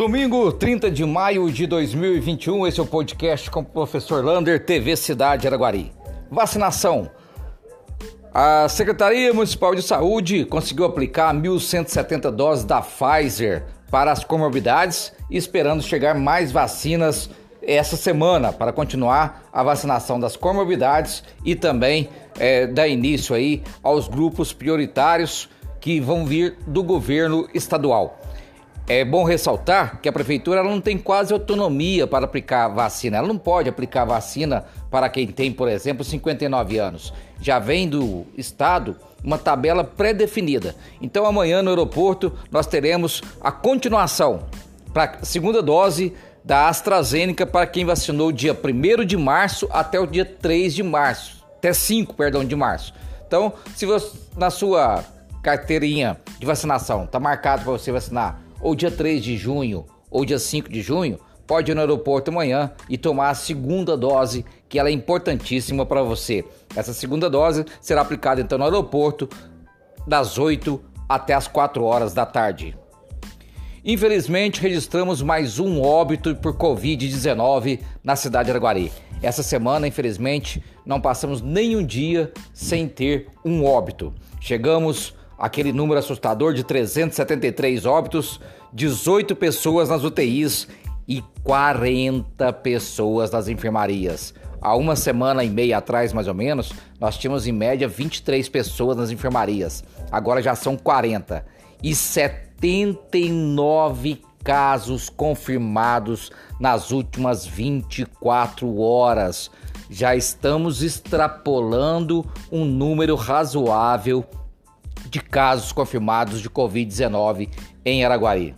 Domingo 30 de maio de 2021, esse é o podcast com o professor Lander, TV Cidade Araguari. Vacinação. A Secretaria Municipal de Saúde conseguiu aplicar 1.170 doses da Pfizer para as comorbidades, esperando chegar mais vacinas essa semana para continuar a vacinação das comorbidades e também é, dar início aí aos grupos prioritários que vão vir do governo estadual. É bom ressaltar que a prefeitura não tem quase autonomia para aplicar vacina. Ela não pode aplicar vacina para quem tem, por exemplo, 59 anos. Já vem do estado uma tabela pré-definida. Então amanhã no aeroporto nós teremos a continuação para a segunda dose da AstraZeneca para quem vacinou dia 1 de março até o dia 3 de março, até 5, perdão, de março. Então, se você na sua carteirinha de vacinação está marcado para você vacinar ou dia 3 de junho, ou dia 5 de junho, pode ir no aeroporto amanhã e tomar a segunda dose, que ela é importantíssima para você. Essa segunda dose será aplicada então no aeroporto das 8 até as 4 horas da tarde. Infelizmente, registramos mais um óbito por Covid-19 na cidade de Araguari. Essa semana, infelizmente, não passamos nenhum dia sem ter um óbito. Chegamos aquele número assustador de 373 óbitos, 18 pessoas nas UTIs e 40 pessoas nas enfermarias. Há uma semana e meia atrás, mais ou menos, nós tínhamos em média 23 pessoas nas enfermarias. Agora já são 40. E 79 casos confirmados nas últimas 24 horas. Já estamos extrapolando um número razoável de casos confirmados de Covid-19 em Araguari.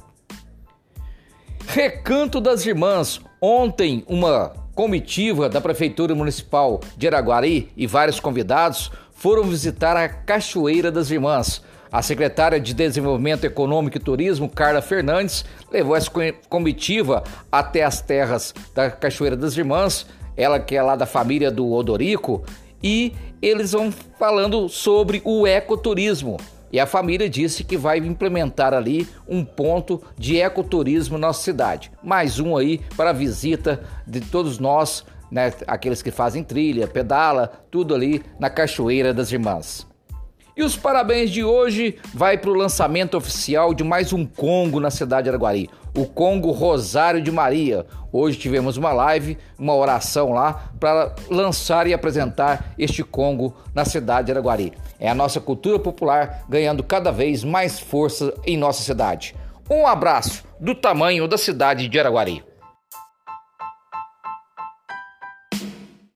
Recanto das Irmãs. Ontem, uma comitiva da Prefeitura Municipal de Araguari e vários convidados foram visitar a Cachoeira das Irmãs. A secretária de Desenvolvimento Econômico e Turismo, Carla Fernandes, levou essa comitiva até as terras da Cachoeira das Irmãs, ela que é lá da família do Odorico, e eles vão falando sobre o ecoturismo. E a família disse que vai implementar ali um ponto de ecoturismo na nossa cidade. Mais um aí para a visita de todos nós, né, aqueles que fazem trilha, pedala, tudo ali na Cachoeira das Irmãs. E os parabéns de hoje vai para o lançamento oficial de mais um Congo na cidade de Araguari, o Congo Rosário de Maria. Hoje tivemos uma live, uma oração lá para lançar e apresentar este Congo na cidade de Araguari. É a nossa cultura popular ganhando cada vez mais força em nossa cidade. Um abraço do tamanho da cidade de Araguari.